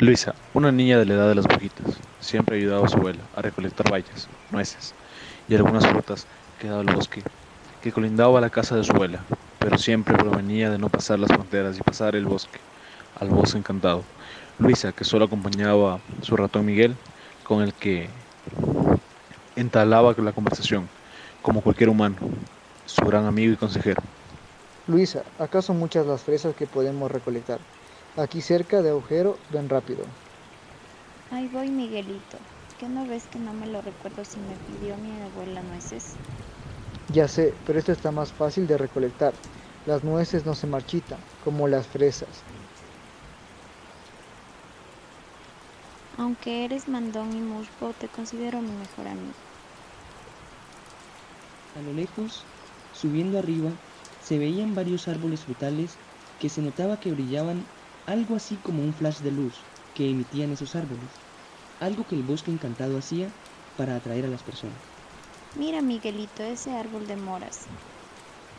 Luisa, una niña de la edad de las brujitas, siempre ayudaba a su abuela a recolectar bayas, nueces y algunas frutas que daba el bosque, que colindaba la casa de su abuela, pero siempre provenía de no pasar las fronteras y pasar el bosque, al bosque encantado. Luisa, que solo acompañaba a su ratón Miguel, con el que entablaba la conversación, como cualquier humano, su gran amigo y consejero. Luisa, acá son muchas las fresas que podemos recolectar. Aquí cerca de agujero, ven rápido. Ahí voy, Miguelito. ¿Qué no ves que no me lo recuerdo si me pidió mi abuela nueces? Ya sé, pero esto está más fácil de recolectar. Las nueces no se marchitan, como las fresas. Aunque eres mandón y musgo, te considero mi mejor amigo. A lo lejos, subiendo arriba, se veían varios árboles frutales que se notaba que brillaban algo así como un flash de luz que emitían esos árboles, algo que el bosque encantado hacía para atraer a las personas. Mira, Miguelito, ese árbol de moras.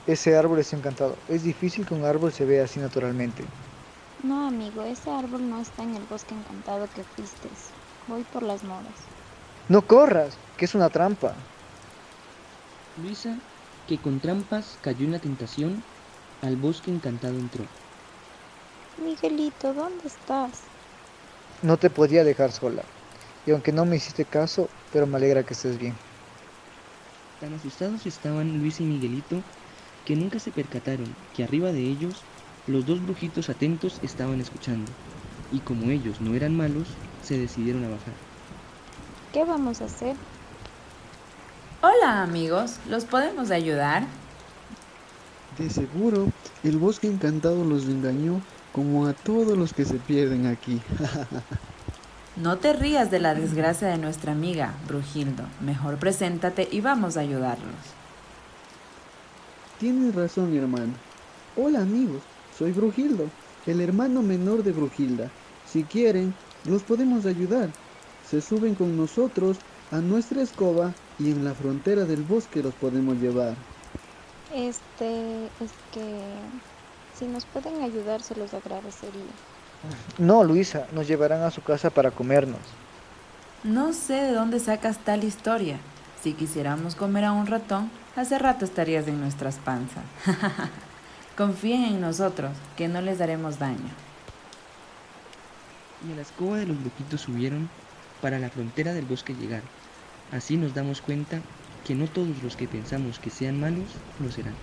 Ese árbol es encantado. Es difícil que un árbol se vea así naturalmente. No, amigo, ese árbol no está en el bosque encantado que fuiste. Voy por las moras. No corras, que es una trampa. Luisa, que con trampas cayó en la tentación, al bosque encantado entró. Miguelito, ¿dónde estás? No te podía dejar sola. Y aunque no me hiciste caso, pero me alegra que estés bien. Tan asustados estaban Luis y Miguelito que nunca se percataron que arriba de ellos los dos brujitos atentos estaban escuchando, y como ellos no eran malos, se decidieron a bajar. ¿Qué vamos a hacer? Hola amigos, ¿los podemos ayudar? De seguro, el bosque encantado los engañó como a todos los que se pierden aquí. no te rías de la desgracia de nuestra amiga, Brujildo. Mejor preséntate y vamos a ayudarlos. Tienes razón, hermano. Hola amigos, soy Brujildo, el hermano menor de Brujilda. Si quieren, los podemos ayudar. Se suben con nosotros a nuestra escoba y en la frontera del bosque los podemos llevar. Este, es que si nos pueden ayudar, se los agradecería. No, Luisa, nos llevarán a su casa para comernos. No sé de dónde sacas tal historia. Si quisiéramos comer a un ratón, hace rato estarías en nuestras panzas. Confíen en nosotros, que no les daremos daño. Y a la escoba de los brujitos subieron para la frontera del bosque llegar. Así nos damos cuenta que no todos los que pensamos que sean malos lo serán.